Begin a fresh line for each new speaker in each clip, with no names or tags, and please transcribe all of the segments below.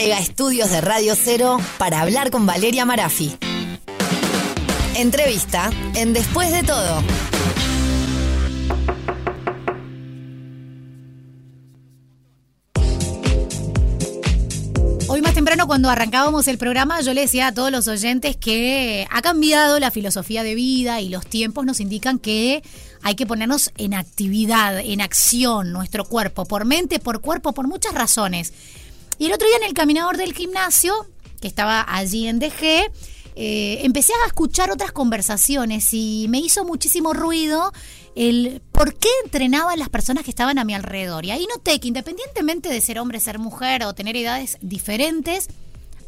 llega a estudios de Radio Cero para hablar con Valeria Marafi. Entrevista en Después de todo.
Hoy más temprano cuando arrancábamos el programa yo le decía a todos los oyentes que ha cambiado la filosofía de vida y los tiempos nos indican que hay que ponernos en actividad, en acción, nuestro cuerpo, por mente, por cuerpo, por muchas razones. Y el otro día en el caminador del gimnasio, que estaba allí en DG, eh, empecé a escuchar otras conversaciones y me hizo muchísimo ruido el por qué entrenaban las personas que estaban a mi alrededor. Y ahí noté que independientemente de ser hombre, ser mujer o tener edades diferentes,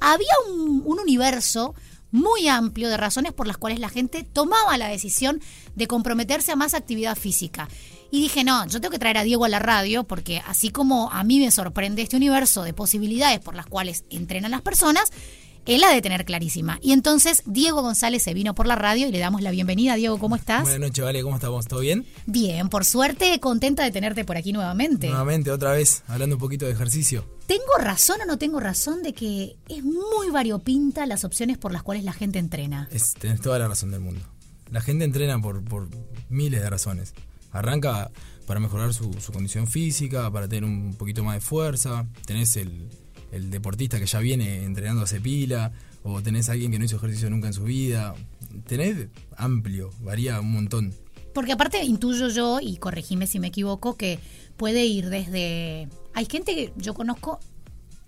había un, un universo muy amplio de razones por las cuales la gente tomaba la decisión de comprometerse a más actividad física. Y dije, no, yo tengo que traer a Diego a la radio porque así como a mí me sorprende este universo de posibilidades por las cuales entrenan las personas, él la de tener clarísima. Y entonces Diego González se vino por la radio y le damos la bienvenida. Diego, ¿cómo estás?
Buenas noches, Vale, ¿cómo estamos? ¿Todo bien?
Bien, por suerte, contenta de tenerte por aquí nuevamente.
Nuevamente, otra vez, hablando un poquito de ejercicio.
¿Tengo razón o no tengo razón de que es muy variopinta las opciones por las cuales la gente entrena?
Es, tenés toda la razón del mundo. La gente entrena por, miles de razones. Arranca para mejorar su, condición física, para tener un poquito más de fuerza. Tenés el, el deportista que ya viene entrenando hace pila, o tenés a alguien que no hizo ejercicio nunca en su vida. Tenés amplio, varía un montón.
Porque aparte intuyo yo, y corregime si me equivoco, que puede ir desde... Hay gente que yo conozco,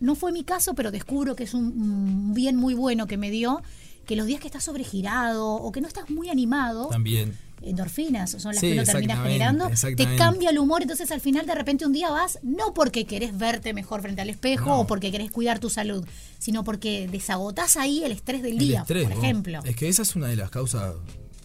no fue mi caso, pero descubro que es un, bien muy bueno que me dio, que los días que estás sobregirado o que no estás muy animado...
También
endorfinas son las
Sí,
que uno termina
exactamente,
generando, te cambia el humor, entonces al final de repente un día vas, no porque querés verte mejor frente al espejo
No.
o porque querés cuidar tu salud, sino porque desagotás ahí el estrés del
El
día,
estrés,
por ejemplo.
Es que esa es una de las causas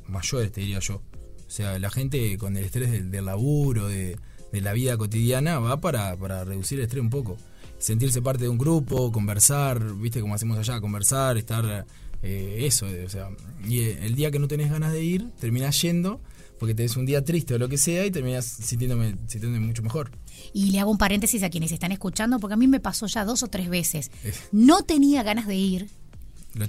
mayores, te diría yo. O sea, la gente con el estrés del, del laburo, de, de la vida cotidiana, va para, para reducir el estrés un poco. Sentirse parte de un grupo, conversar, viste como hacemos allá, conversar, estar eh, eso, eh, o sea, y eh, el día que no tenés ganas de ir, terminás yendo porque tenés un día triste o lo que sea y terminás sintiéndome, sintiéndome mucho mejor.
Y le hago un paréntesis a quienes están escuchando, porque a mí me pasó ya dos o tres veces. No tenía ganas de ir,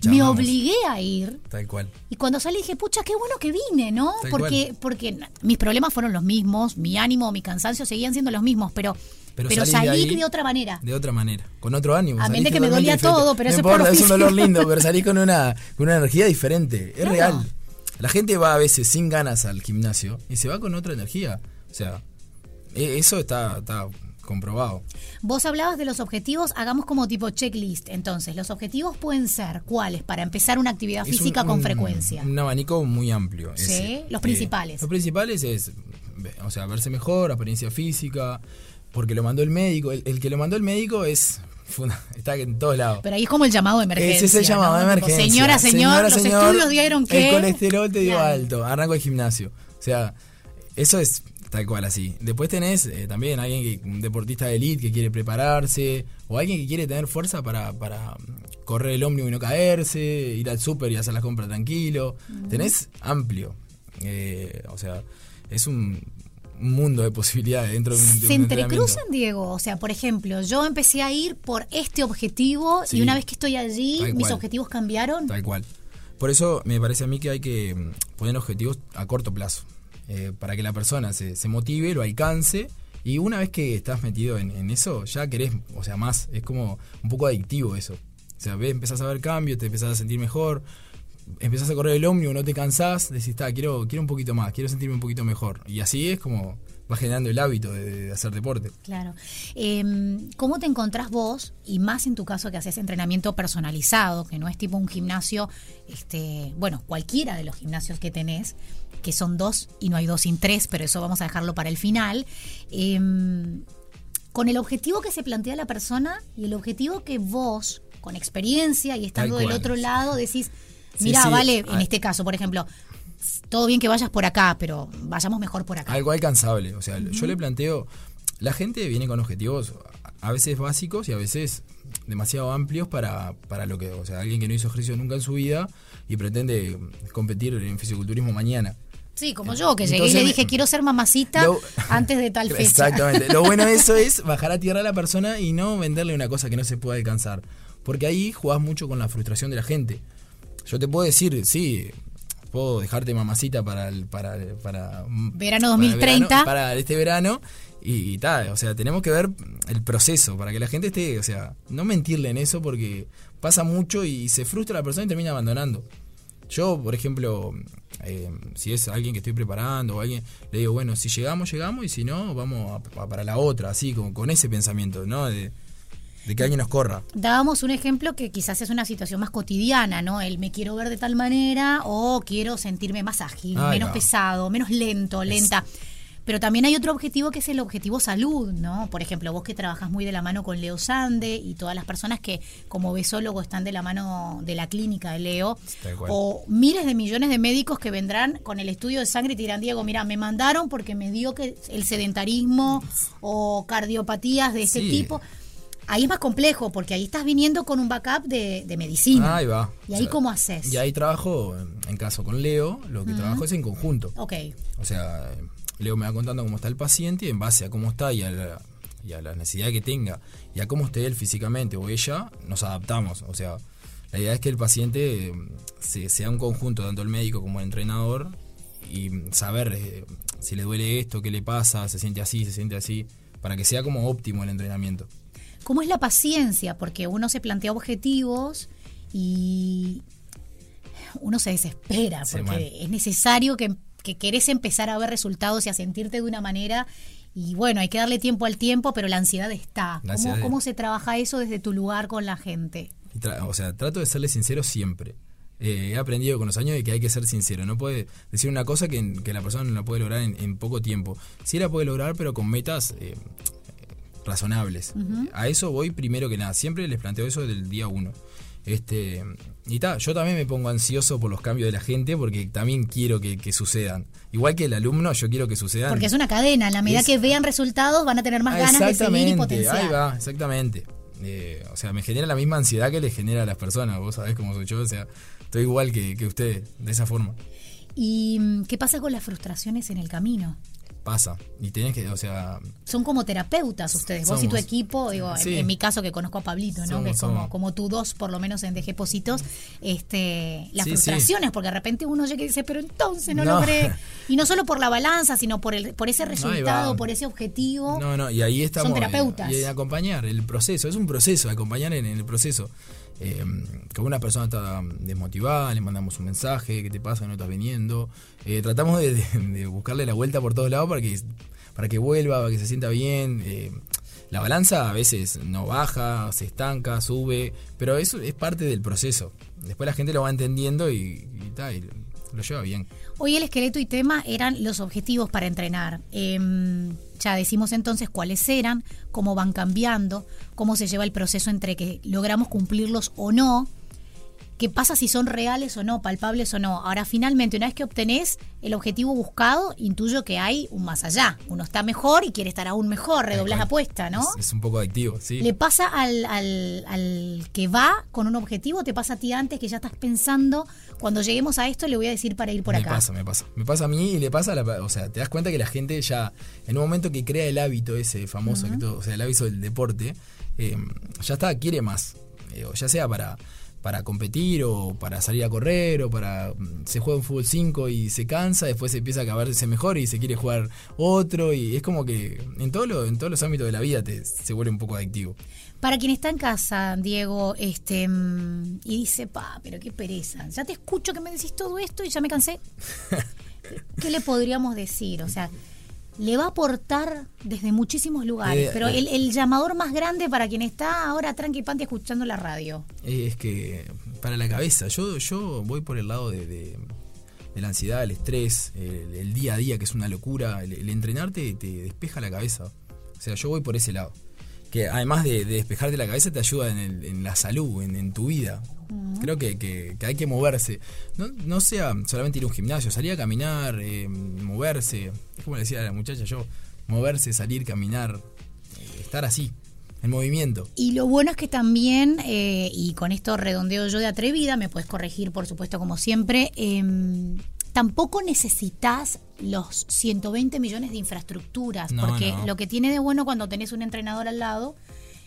me obligué a ir.
Tal cual.
Y cuando salí dije, pucha, qué bueno que vine, ¿no?
Tal
Porque, porque mis problemas fueron los mismos, mi ánimo, mi cansancio seguían siendo los mismos, pero, pero,
Pero de
salí
ahí
de otra manera.
De otra manera, con otro ánimo. Salís
de que me dolía
diferente.
todo, pero
no
eso es por
importa, es un dolor lindo, pero salís con una, con una energía diferente. Es
Claro.
real. La gente va a veces sin ganas al gimnasio y se va con otra energía. O sea, e- eso está, está comprobado.
Vos hablabas de los objetivos, hagamos como tipo checklist. Entonces, los objetivos pueden ser cuáles para empezar una actividad
Es
física
un-
con
un-
frecuencia.
Un abanico muy amplio.
Sí,
ese.
los
Eh,
principales.
los principales es, o sea, verse mejor, apariencia física, porque lo mandó el médico. El, el que lo mandó el médico es está en todos lados.
Pero ahí es como el llamado de emergencia.
Ese es el llamado
¿no?
de
Tipo,
emergencia.
señora, señor, los
señor,
estudios dieron que.
El colesterol te dio
Claro.
alto. Arranco el gimnasio. O sea, eso es tal cual así. Después tenés eh, también alguien que, un deportista de elite que quiere prepararse. O alguien que quiere tener fuerza para, para mm, correr el ómnibus y no caerse. Ir al súper y hacer las compras tranquilo. Tenés amplio. Eh, o sea, es un, un mundo de posibilidades dentro de un, de
Se entrecruzan, Diego. O sea, por ejemplo, yo empecé a ir por este objetivo
Sí.
y una vez que estoy allí, mis
cual.
objetivos cambiaron.
Tal cual. Por eso me parece a mí que hay que mm, poner objetivos a corto plazo. Eh, para que la persona se, se motive, lo alcance. Y una vez que estás metido en, eso, ya querés, o sea, más. Es como un poco adictivo eso. O sea, ves, empezás a ver cambios, te empezás a sentir mejor. Empezás a correr el ómnibus, no te cansás, decís, está, quiero, quiero un poquito más, quiero sentirme un poquito mejor. Y así es como vas generando el hábito de, hacer deporte.
Claro. Eh, ¿Cómo te encontrás vos, y más en tu caso que haces entrenamiento personalizado, que no es tipo un gimnasio, este, bueno, cualquiera de los gimnasios que tenés, que son dos y no hay dos sin tres, pero eso vamos a dejarlo para el final, eh, con el objetivo que se plantea la persona y el objetivo que vos, con experiencia y estando del otro lado, decís, mira,
sí,
vale, en
ah.
este caso, por ejemplo, todo bien que vayas por acá, pero vayamos mejor por acá.
Algo alcanzable. O sea, yo le planteo. La gente viene con objetivos a veces básicos y a veces demasiado amplios para, para lo que. O sea, alguien que no hizo ejercicio nunca en su vida y pretende competir en fisiculturismo mañana.
Sí, como yo, que llegué y le dije, quiero ser mamacita antes de tal fecha.
Exactamente. Lo bueno de eso es bajar a tierra a la persona y no venderle una cosa que no se puede alcanzar. Porque ahí jugás mucho con la frustración de la gente. Yo te puedo decir, sí, puedo dejarte mamacita para el, para, para
verano 2030
para, este verano y, tal, o sea, tenemos que ver el proceso para que la gente esté, o sea, no mentirle en eso porque pasa mucho y se frustra la persona y termina abandonando. Yo, por ejemplo, eh, si es alguien que estoy preparando o alguien, le digo, bueno, si llegamos, llegamos y si no, vamos para la otra, así, con, con ese pensamiento, ¿no? De, que alguien nos corra.
Dábamos un ejemplo que quizás es una situación más cotidiana, ¿no? El me quiero ver de tal manera o quiero sentirme más ágil, menos pesado, menos lento, lenta. Pero también hay otro objetivo que es el objetivo salud, ¿no? Por ejemplo, vos que trabajas muy de la mano con Leo Sande y todas las personas que como besólogo están de la mano de la clínica de Leo, o miles de millones de médicos que vendrán con el estudio de sangre y te dirán, Diego, mira, me mandaron porque me dio que el sedentarismo o cardiopatías de ese tipo ahí es más complejo porque ahí estás viniendo con un backup de, medicina.
Ahí va.
¿Y ahí cómo haces?
Y ahí trabajo, en caso con Leo, lo que trabajo es en conjunto.
Ok.
O sea, Leo me va contando cómo está el paciente y en base a cómo está y a la, y a la necesidad que tenga y a cómo esté él físicamente o ella, nos adaptamos. O sea, la idea es que el paciente eh, sea un conjunto, tanto el médico como el entrenador, y saber eh, si le duele esto, qué le pasa, se siente así, se siente así, para que sea como óptimo el entrenamiento.
¿Cómo es la paciencia? Porque uno se plantea objetivos y uno se desespera, porque es necesario que que querés empezar a ver resultados y a sentirte de una manera y bueno, hay que darle tiempo al tiempo, pero la ansiedad está. ¿Cómo, se trabaja eso desde tu lugar con la gente?
O sea, trato de serle sincero siempre. Eh, he aprendido con los años de que hay que ser sincero. No puede decir una cosa que, la persona no la puede lograr en, poco tiempo. Sí la puede lograr, pero con metas eh, razonables. A eso voy primero que nada. Siempre les planteo eso del día uno. Este, y ta, yo también me pongo ansioso por los cambios de la gente porque también quiero que, sucedan. Igual que el alumno, yo quiero que sucedan.
Porque es una cadena, a la medida que vean resultados van a tener más ganas de seguir y potenciar.
Ahí va, exactamente. Eh, o sea, me genera la misma ansiedad que le genera a las personas, vos sabés cómo soy yo, o sea, estoy igual que, que usted, de esa forma.
¿Y qué pasa con las frustraciones en el camino?
pasa. Y tenés que, o sea...
Son como terapeutas ustedes, vos y tu equipo, digo, en, mi caso que conozco a Pablito, ¿no? que es como, como tú dos, por lo menos en DG Positos, este, las frustraciones, porque de repente uno llega y dice, pero entonces no, logré... Y no solo por la balanza, sino por el por ese resultado, por ese objetivo.
No, no, y ahí estamos.
Son terapeutas.
Y, acompañar el proceso, es un proceso, acompañar en el proceso eh, que una persona está desmotivada, le mandamos un mensaje, ¿qué te pasa? No estás viniendo. Eh, tratamos de, buscarle la vuelta por todos lados para que, para que vuelva, para que se sienta bien. Eh, la balanza a veces no baja, se estanca, sube, pero eso es parte del proceso. Después la gente lo va entendiendo y, y, lo lleva bien.
Hoy el esqueleto y tema eran los objetivos para entrenar. Em, ya decimos entonces cuáles eran, cómo van cambiando, cómo se lleva el proceso entre que logramos cumplirlos o no qué pasa si son reales o no, palpables o no. Ahora, finalmente, una vez que obtenés el objetivo buscado, intuyo que hay un más allá. Uno está mejor y quiere estar aún mejor, redoblas la apuesta, ¿no?
Es, un poco adictivo, sí.
¿Le pasa al, al, que va con un objetivo? ¿Te pasa a ti antes que ya estás pensando, cuando lleguemos a esto le voy a decir para ir por acá?
Me pasa, me pasa. Me pasa a mí y le pasa a la... O sea, te das cuenta que la gente ya, en un momento que crea el hábito ese famoso, o sea, el hábito del deporte, eh, ya está, quiere más. Eh, ya sea para para competir o para salir a correr o para mm, se juega un fútbol 5 y se cansa, después se empieza a acabarse mejor y se quiere jugar otro y es como que en todo lo, en todos los ámbitos de la vida te, se vuelve un poco adictivo.
Para quien está en casa, Diego, este mm, y dice, "Pa, pero qué pereza. Ya te escucho que me decís todo esto y ya me cansé." ¿Qué le podríamos decir? O sea, le va a aportar desde muchísimos lugares, eh, pero eh. el, llamador más grande para quien está ahora tranqui panti escuchando la radio.
Es que para la cabeza, yo, yo voy por el lado de, la ansiedad, el estrés, el, día a día que es una locura, el, entrenarte te despeja la cabeza. O sea, yo voy por ese lado. Que además de, despejarte la cabeza te ayuda en, la salud, en tu vida. Creo que, hay que moverse. No, sea solamente ir a un gimnasio, salir a caminar, eh, moverse. Es como le decía a la muchacha yo, moverse, salir, caminar, eh, estar así, en movimiento.
Y lo bueno es que también, eh, y con esto redondeo yo de atrevida, me puedes corregir por supuesto como siempre, em, tampoco necesitas los 120 millones de infraestructuras, porque lo que tiene de bueno cuando tenés un entrenador al lado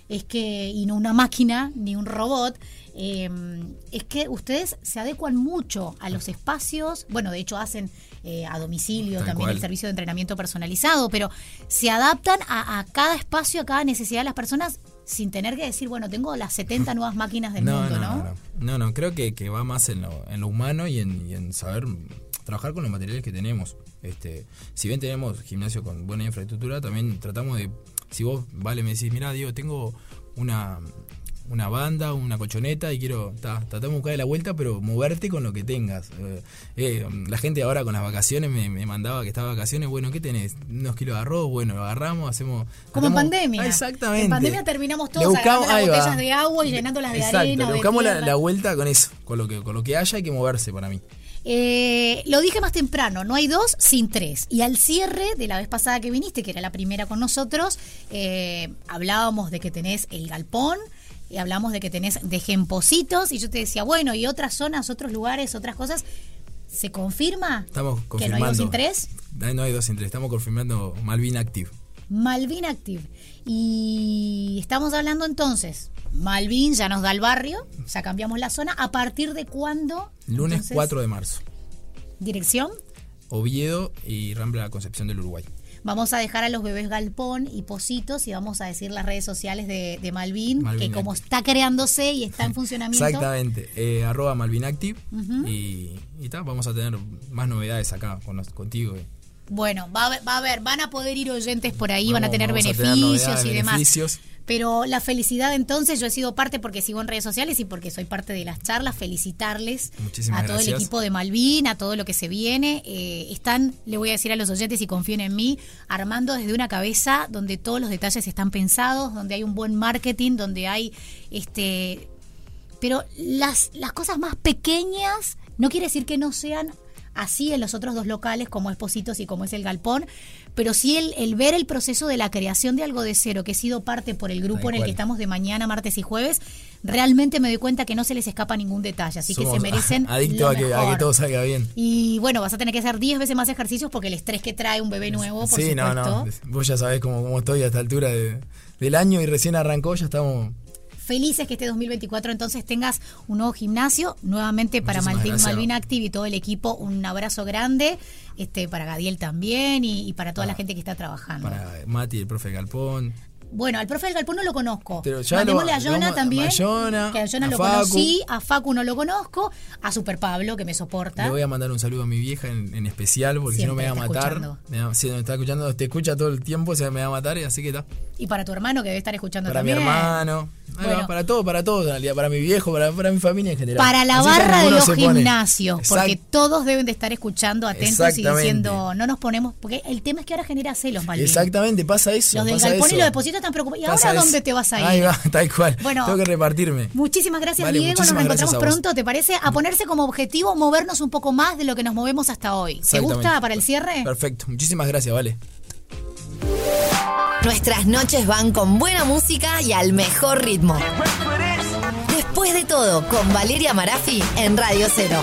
es que, y no una máquina ni un robot, em, es que ustedes se adecuan mucho a los espacios, bueno, de hecho hacen eh, a domicilio también el servicio de entrenamiento personalizado, pero se adaptan a, cada espacio, a cada necesidad de las personas sin tener que decir, bueno, tengo las 70 nuevas máquinas del mundo, ¿no?
No, no, no, creo que, va más en lo, en lo humano y en, y en saber trabajar con los materiales que tenemos. Este, si bien tenemos gimnasio con buena infraestructura, también tratamos de si vos, vale, me decís, mira, Diego, tengo una, una banda, una colchoneta y quiero, tratamos de buscar de la vuelta, pero moverte con lo que tengas. Eh, eh, la gente ahora con las vacaciones me, mandaba que estaba vacaciones, bueno, ¿qué tenés? Unos kilos de arroz, bueno, lo agarramos, hacemos...
Como en pandemia.
exactamente. En
pandemia terminamos todos buscamos, agarrando las botellas de agua y llenándolas de arena.
Le buscamos la, la, vuelta con eso, con lo que, con lo que haya hay que moverse para mí.
Eh, lo dije más temprano, no hay dos sin tres. Y al cierre de la vez pasada que viniste, que era la primera con nosotros, eh, hablábamos de que tenés el galpón, y hablamos de que tenés de gempositos, y yo te decía, bueno, y otras zonas, otros lugares, otras cosas. ¿Se confirma
Estamos
que no hay dos sin tres?
No hay dos sin tres, estamos confirmando Malvin Active.
Malvin Active. Y estamos hablando entonces Malvin ya nos da el barrio, ya cambiamos la zona. ¿A partir de cuándo?
Lunes 4 de marzo.
¿Dirección?
Oviedo y Rambla La Concepción del Uruguay.
Vamos a dejar a los bebés Galpón y Positos y vamos a decir las redes sociales de, Malvin, que como está creándose y está en funcionamiento.
Exactamente, eh, arroba Malvin Active y, y vamos a tener más novedades acá con, contigo.
Bueno, va a, va a haber, van a poder ir oyentes por ahí, van a tener beneficios y demás. Pero la felicidad entonces, yo he sido parte porque sigo en redes sociales y porque soy parte de las charlas, felicitarles a todo el equipo de Malvin, a todo lo que se viene. Eh, están, le voy a decir a los oyentes y confíen en mí, armando desde una cabeza donde todos los detalles están pensados, donde hay un buen marketing, donde hay este... Pero las, las cosas más pequeñas no quiere decir que no sean así en los otros dos locales como es Positos y como es el Galpón, pero sí el, ver el proceso de la creación de algo de cero, que he sido parte por el grupo en el que estamos de mañana, martes y jueves, realmente me doy cuenta que no se les escapa ningún detalle, así que se merecen.
Adicto a, que, todo salga bien.
Y bueno, vas a tener que hacer 10 veces más ejercicios porque el estrés que trae un bebé nuevo, por sí, no, no.
Vos ya sabés cómo, cómo estoy a esta altura del año y recién arrancó, ya estamos
felices que este 2024 entonces tengas un nuevo gimnasio. Nuevamente para Malvin, Malvin Active y todo el equipo, un abrazo grande. Este, para Gadiel también y, para toda la gente que está trabajando.
Para Mati, el profe Galpón.
Bueno, al profe del Galpón no lo conozco. Pero ya Mandémosle a Jonah también. A Jonah, que a Jonah lo conocí, a Facu no lo conozco, a Super Pablo que me soporta.
Le voy a mandar un saludo a mi vieja en, especial porque si no me va a matar. si me está escuchando, te escucha todo el tiempo, se me va a matar y así que está.
Y para tu hermano que debe estar escuchando
para
también.
Para mi hermano. para todo, para todos en realidad, para mi viejo, para, para mi familia en general.
Para la barra de los gimnasios, porque todos deben de estar escuchando atentos y diciendo, no nos ponemos, porque el tema es que ahora genera celos, Malvin.
Exactamente, pasa eso.
Los del galpón y los están preocupados. ¿Y ahora dónde te vas a ir?
Ahí va, tal cual. Bueno, tengo que repartirme.
Muchísimas gracias, Diego. Nos encontramos pronto, ¿te parece? A ponerse como objetivo movernos un poco más de lo que nos movemos hasta hoy. ¿Te gusta para el cierre?
Perfecto, muchísimas gracias, vale.
Nuestras noches van con buena música y al mejor ritmo. Después de todo, con Valeria Marafi en Radio Cero.